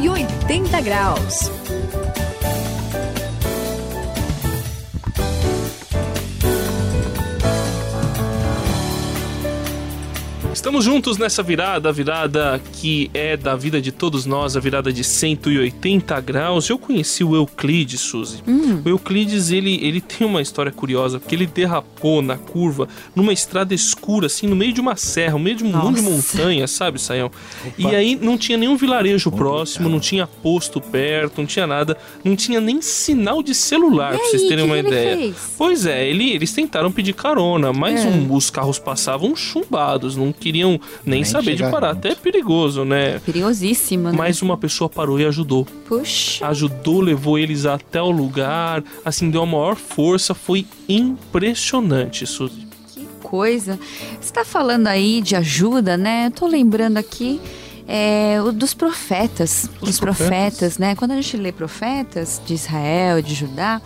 180 graus. Estamos juntos nessa virada, a virada que é da vida de todos nós, a virada de 180 graus. Eu conheci o Euclides, Suzy. Hum. O Euclides, ele, ele tem uma história curiosa, porque ele derrapou na curva, numa estrada escura, assim, no meio de uma serra, no meio de um monte de montanha, sabe, Saião? E aí não tinha nenhum vilarejo próximo, não tinha posto perto, não tinha nada, não tinha nem sinal de celular, e pra vocês aí, terem uma ideia. Fez? Pois é, ele, eles tentaram pedir carona, mas é. um, os carros passavam chumbados, não queriam queriam nem, nem saber de parar. Junto. Até é perigoso, né? Perigosíssima, né? Mas uma pessoa parou e ajudou. Puxa. Ajudou, levou eles até o lugar, assim, deu a maior força. Foi impressionante, Suzy. Que coisa. Você tá falando aí de ajuda, né? Eu tô lembrando aqui é, dos profetas. Os, os profetas. profetas, né? Quando a gente lê profetas de Israel, de Judá,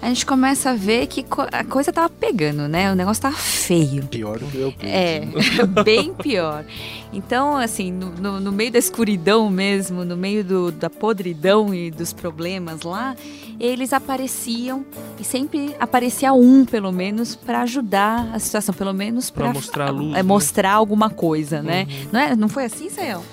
a gente começa a ver que a coisa tava pegando, né? O negócio tava feio. Pior do que eu É, bem pior. Então, assim, no, no, no, meio da escuridão mesmo, no meio do, da podridão e dos problemas lá, eles apareciam e sempre aparecia um, pelo menos, para ajudar a situação, pelo menos para mostrar a luz, é, né? mostrar alguma coisa, né? Uhum. Não, é, não foi assim, Sael?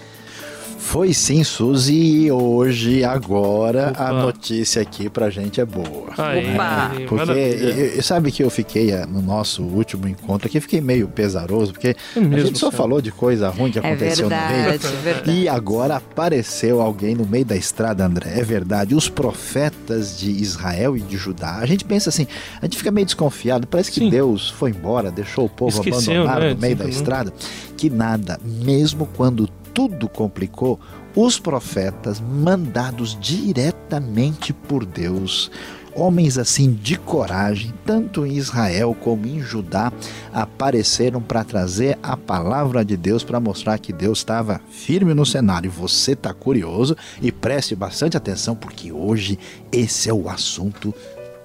Foi sim, Suzy, e hoje, agora, Opa. a notícia aqui pra gente é boa. Opa! Porque eu, sabe que eu fiquei eh, no nosso último encontro aqui, fiquei meio pesaroso, porque é a gente só falou de coisa ruim que aconteceu é verdade, no meio. É verdade. E agora apareceu alguém no meio da estrada, André. É verdade, os profetas de Israel e de Judá. A gente pensa assim, a gente fica meio desconfiado, parece que sim. Deus foi embora, deixou o povo Esqueceu, abandonado né? no meio da estrada. Que nada, mesmo quando tudo complicou, os profetas mandados diretamente por Deus, homens assim de coragem, tanto em Israel como em Judá, apareceram para trazer a palavra de Deus para mostrar que Deus estava firme no cenário. Você está curioso e preste bastante atenção porque hoje esse é o assunto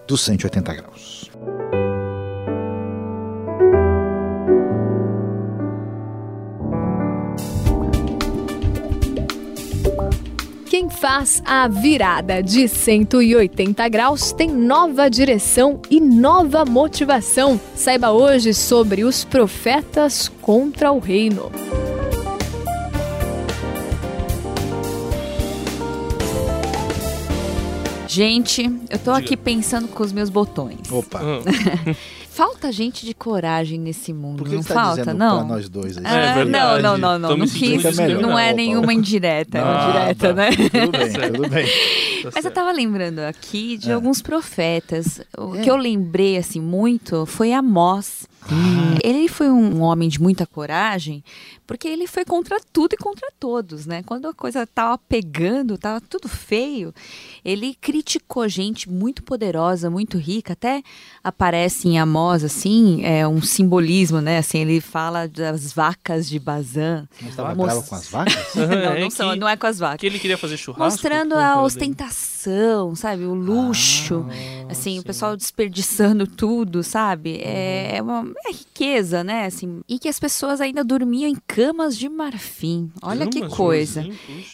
dos 180 graus. Faz a virada de 180 graus tem nova direção e nova motivação. Saiba hoje sobre os profetas contra o reino. Gente, eu tô aqui pensando com os meus botões. Opa! falta gente de coragem nesse mundo, Por que não você tá falta, não? Pra nós dois aí? Ah, É verdade. não, não, não, não. Não quis. melhor. Não é nenhuma indireta, é uma Ah, direta, tá. né? Tudo bem, tudo bem. Tá Mas eu certo. tava lembrando aqui de É. alguns profetas. O É. que eu lembrei, assim, muito foi Amós. Ah. Ele foi um homem de muita coragem, porque ele foi contra tudo e contra todos, né? Quando a coisa tava pegando, tava tudo feio, ele criticou gente muito poderosa, muito rica, até aparece em Amós, assim, é um simbolismo, né? Assim, ele fala das vacas de Bazã. Mas estava Most- bravo com as vacas? Não, É não, são- que- não é com as vacas. Que ele queria fazer churrasco. Mostrando a dele. Ostentação, sabe? O luxo. Ah, assim, sim. o pessoal desperdiçando tudo, sabe? É, é uma é riqueza, né? Assim, e que as pessoas ainda dormiam em camas de marfim. Olha que coisa.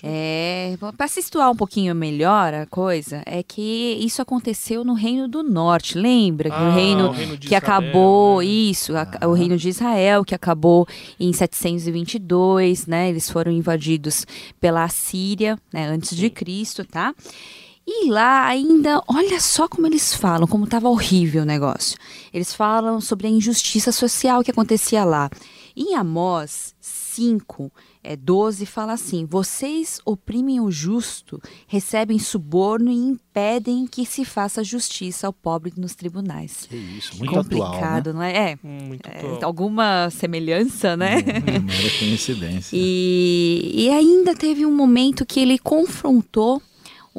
É, para se situar um pouquinho melhor a coisa, é que isso aconteceu no Reino do Norte, lembra? Que Ah, o reino o reino que Israel, acabou, né? isso, a- o reino de Israel, que acabou em 722, né? Eles foram invadidos pela Assíria, né? Antes de Cristo, tá? E lá ainda, olha só como eles falam, como estava horrível o negócio. Eles falam sobre a injustiça social que acontecia lá. Em Amós 5, é, 12, fala assim: Vocês oprimem o justo, recebem suborno e impedem que se faça justiça ao pobre nos tribunais. Que isso, muito atual, né? Complicado, não é? É, Muito é, alguma semelhança, né? Não, não era coincidência. E, e ainda teve um momento que ele confrontou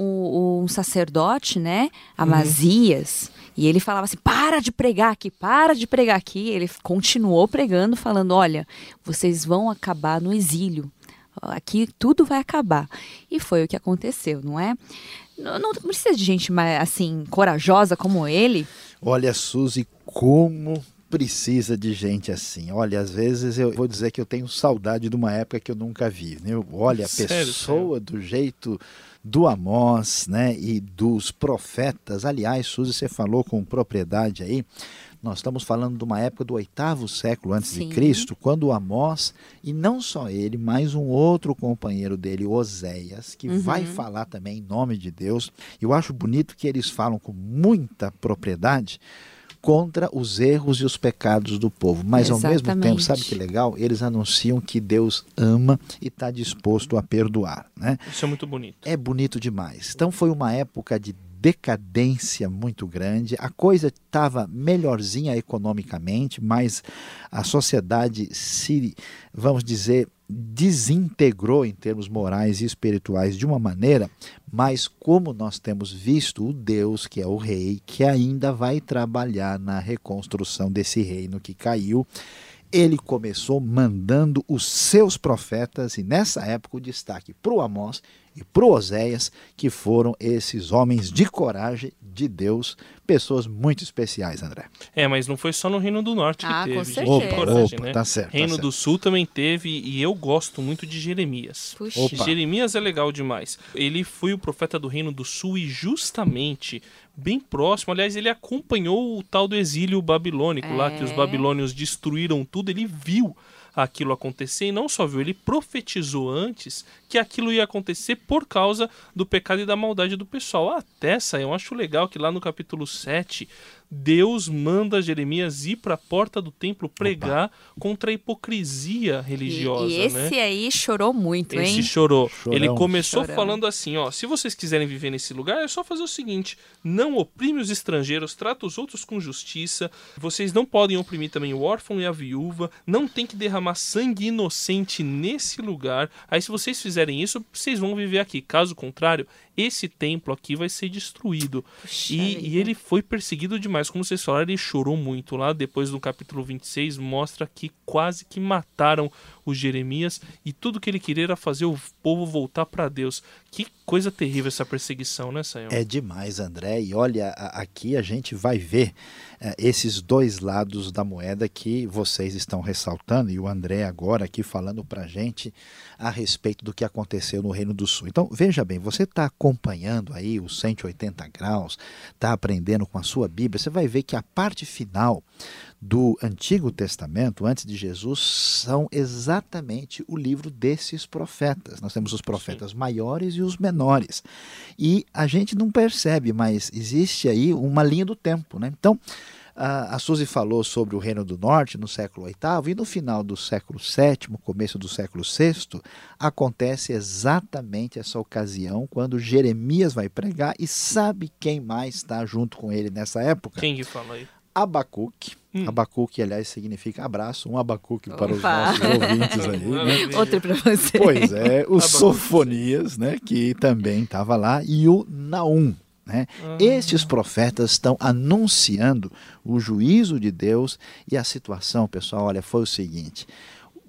o- um sacerdote, né, Amazias, e ele falava assim: para de pregar aqui, para de pregar aqui. Ele continuou pregando, falando: olha, vocês vão acabar no exílio. Aqui tudo vai acabar. E foi o que aconteceu, não é? Não, não precisa de gente mais, assim, corajosa como ele. Olha, Suzy, como precisa de gente assim. Olha, às vezes eu vou dizer que eu tenho saudade de uma época que eu nunca vi. Né? Olha, a Sério, pessoa do jeito do Amós, né, e dos profetas. Aliás, Suzy, você falou com propriedade aí. Nós estamos falando de uma época do oitavo século antes Sim. de Cristo, quando Amós, e não só ele, mas um outro companheiro dele, Oséias, que Uhum. vai falar também em nome de Deus. Eu acho bonito que eles falam com muita propriedade contra os erros e os pecados do povo. Mas ao mesmo tempo, Exatamente. sabe que legal? Eles anunciam que Deus ama e está disposto a perdoar, né? Isso é muito bonito. É bonito demais. Então foi uma época de decadência muito grande. A coisa estava melhorzinha economicamente, mas a sociedade se, vamos dizer, desintegrou em termos morais e espirituais de uma maneira, mas como nós temos visto o Deus, que é o rei, que ainda vai trabalhar na reconstrução desse reino que caiu, ele começou mandando os seus profetas, e nessa época o destaque para o Amós e para o Oséias, que foram esses homens de coragem de Deus, pessoas muito especiais, André. É, mas não foi só no Reino do Norte que Ah, teve. com certeza. de coragem, opa, né? tá certo. tá Reino certo. do Sul também teve, e eu gosto muito de Jeremias. Puxa. Opa. Jeremias é legal demais. Ele foi o profeta do Reino do Sul e justamente bem próximo, aliás, ele acompanhou o tal do exílio babilônico lá que os É. babilônios destruíram tudo, ele viu aquilo acontecer e não só viu, ele profetizou antes que aquilo ia acontecer por causa do pecado e da maldade do pessoal. Até essa, eu acho legal que lá no capítulo 7, Deus manda Jeremias ir para a porta do templo pregar contra a hipocrisia religiosa, E, e esse né? aí chorou muito, Esse hein? chorou. Chorão. Ele começou Chorão. falando assim, ó, se vocês quiserem viver nesse lugar, é só fazer o seguinte: não oprime os estrangeiros, trata os outros com justiça. Vocês não podem oprimir também o órfão e a viúva, não tem que derramar sangue inocente nesse lugar. Aí se vocês fizerem isso, vocês vão viver aqui. Caso contrário, esse templo aqui vai ser destruído. Puxa E, e ele foi perseguido demais. Como vocês falaram, ele chorou muito lá. Depois do capítulo 26, mostra que quase que mataram o Jeremias. E tudo que ele queria era fazer o povo voltar para Deus. Que coisa terrível essa perseguição, né, Sayão? É demais, André. E olha, aqui a gente vai ver esses dois lados da moeda que vocês estão ressaltando, e o André agora aqui falando para a gente a respeito do que aconteceu no Reino do Sul. Então, veja bem, você está acompanhando aí os 180 graus, está aprendendo com a sua Bíblia, você vai ver que a parte final do Antigo Testamento, antes de Jesus, são exatamente o livro desses profetas. Nós temos os profetas maiores e os menores. E a gente não percebe, mas existe aí uma linha do tempo. Né? Então, a a Suzy falou sobre o Reino do Norte no século VIII, e no final do século VII, começo do século VI, acontece exatamente essa ocasião, quando Jeremias vai pregar, e sabe quem mais está junto com ele nessa época? Quem que fala aí? Abacuque. Hum. Abacuque, aliás, significa abraço, um abacuque para os Opa. nossos ouvintes aí, né? Outro pra você. Pois é, o Abacuque. Sofonias, né, que também estava lá, e o Naum. Né? Ah. Estes profetas estão anunciando o juízo de Deus e a situação, pessoal, olha, foi o seguinte.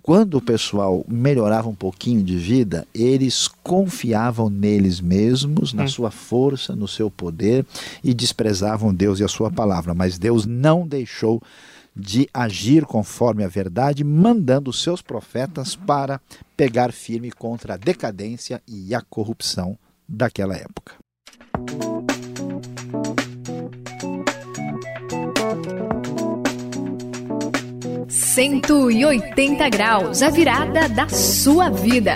Quando o pessoal melhorava um pouquinho de vida, eles confiavam neles mesmos, na Hum. sua força, no seu poder e desprezavam Deus e a sua palavra. Mas Deus não deixou de agir conforme a verdade, mandando os seus profetas para pegar firme contra a decadência e a corrupção daquela época. 180 graus, a virada da sua vida.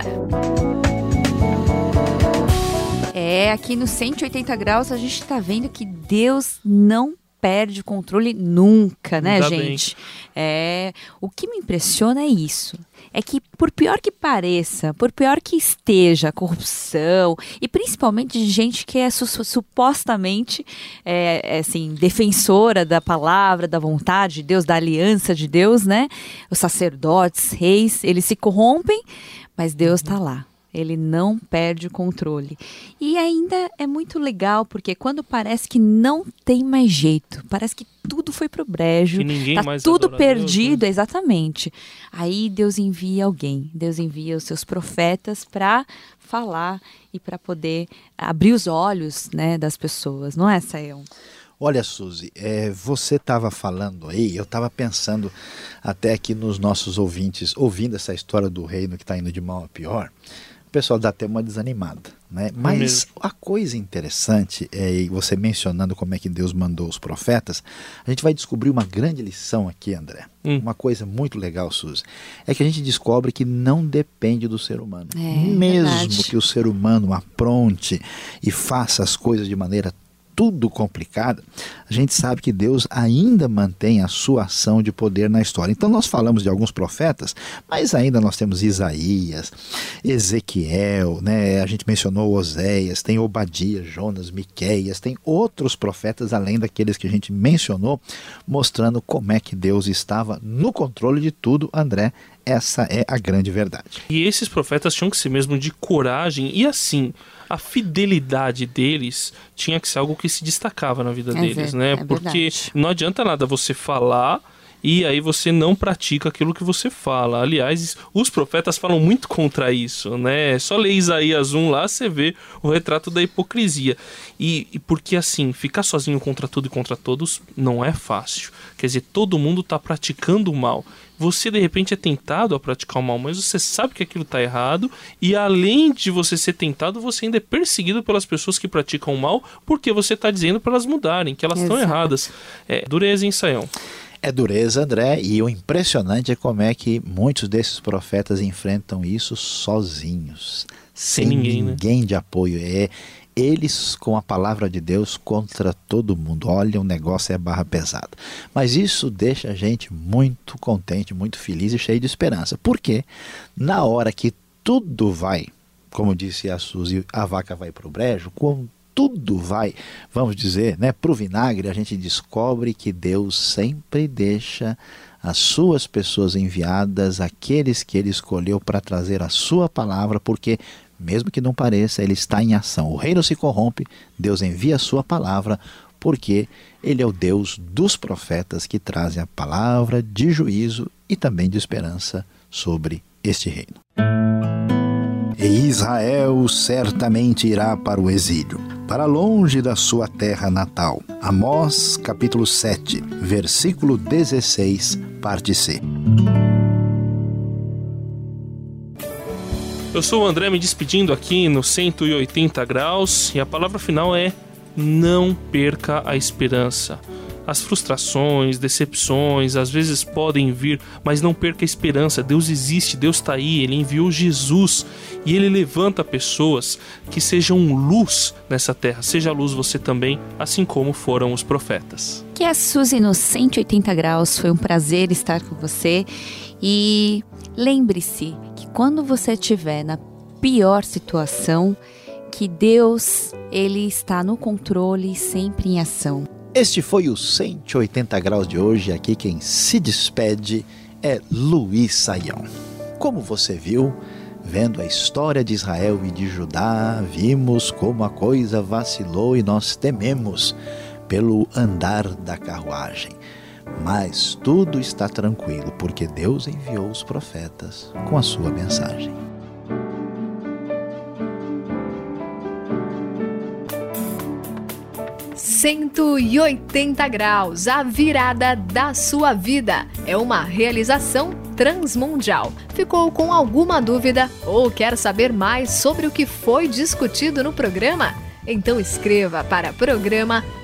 É, aqui no 180 graus a gente tá vendo que Deus não perde o controle nunca, né, Ainda bem. gente? É, o que me impressiona é isso. É que por pior que pareça, por pior que esteja a corrupção e principalmente de gente que é su- su- supostamente é, é, assim defensora da palavra, da vontade de Deus, da aliança de Deus, né? Os sacerdotes, reis, eles se corrompem, mas Deus está lá. Ele não perde o controle. E ainda é muito legal, porque quando parece que não tem mais jeito, parece que tudo foi pro brejo, Que ninguém tá mais tudo adora Deus, perdido, né? exatamente. Aí Deus envia alguém, Deus envia os seus profetas para falar e para poder abrir os olhos, né, das pessoas, não é, Sayão? Olha, Suzy, é, você estava falando aí, eu estava pensando até aqui nos nossos ouvintes, ouvindo essa história do reino que está indo de mal a pior, pessoal dá até uma desanimada. Né? É Mas a coisa interessante, é, você mencionando como é que Deus mandou os profetas, a gente vai descobrir uma grande lição aqui, André. Hum. Uma coisa muito legal, Suzy, é que a gente descobre que não depende do ser humano. É, Mesmo verdade. que o ser humano apronte e faça as coisas de maneira tudo complicado, a gente sabe que Deus ainda mantém a sua ação de poder na história. Então nós falamos de alguns profetas, mas ainda nós temos Isaías, Ezequiel, né? a gente mencionou Oséias, tem Obadias, Jonas, Miqueias, tem outros profetas além daqueles que a gente mencionou, mostrando como é que Deus estava no controle de tudo, André, essa é a grande verdade. E esses profetas tinham que ser mesmo de coragem e assim, a fidelidade deles tinha que ser algo que se destacava na vida é deles, ver, né? É Porque verdade. não adianta nada você falar e aí você não pratica aquilo que você fala. Aliás, os profetas falam muito contra isso, né? Só ler Isaías 1 lá, você vê o retrato da hipocrisia. E, e porque assim, ficar sozinho contra tudo e contra todos não é fácil. Quer dizer, todo mundo está praticando o mal. Você de repente é tentado a praticar o mal, mas você sabe que aquilo está errado, e além de você ser tentado, você ainda é perseguido pelas pessoas que praticam o mal, porque você está dizendo para elas mudarem, que elas estão erradas. É dureza em Saião. É dureza, André, e o impressionante é como é que muitos desses profetas enfrentam isso sozinhos, sem, sem ninguém, né? ninguém né? de apoio. É eles com a palavra de Deus contra todo mundo. Olha, o negócio é barra pesada. Mas isso deixa a gente muito contente, muito feliz e cheio de esperança. Porque na hora que tudo vai, como disse a Suzy, a vaca vai para o brejo, com tudo vai, vamos dizer, né, para o vinagre, a gente descobre que Deus sempre deixa as suas pessoas enviadas, aqueles que ele escolheu para trazer a sua palavra, porque, mesmo que não pareça, ele está em ação. O reino se corrompe, Deus envia a sua palavra, porque ele é o Deus dos profetas que trazem a palavra de juízo e também de esperança sobre este reino. E Israel certamente irá para o exílio, para longe da sua terra natal. Amós, capítulo 7, versículo 16, parte C. Eu sou o André me despedindo aqui no 180 graus e a palavra final é: não perca a esperança. As frustrações, decepções, às vezes podem vir, mas não perca a esperança. Deus existe, Deus está aí, Ele enviou Jesus e Ele levanta pessoas que sejam luz nessa terra. Seja luz você também, assim como foram os profetas. Que é Suzy nos 180 graus. Foi um prazer estar com você e lembre-se quando você estiver na pior situação, que Deus ele está no controle, sempre em ação. Este foi o 180 graus de hoje. Aqui quem se despede é Luiz Saião. Como você viu, vendo a história de Israel e de Judá, vimos como a coisa vacilou e nós tememos pelo andar da carruagem. Mas tudo está tranquilo, porque Deus enviou os profetas com a sua mensagem. 180 graus, a virada da sua vida. É uma realização transmundial. Ficou com alguma dúvida ou quer saber mais sobre o que foi discutido no programa? Então escreva para programa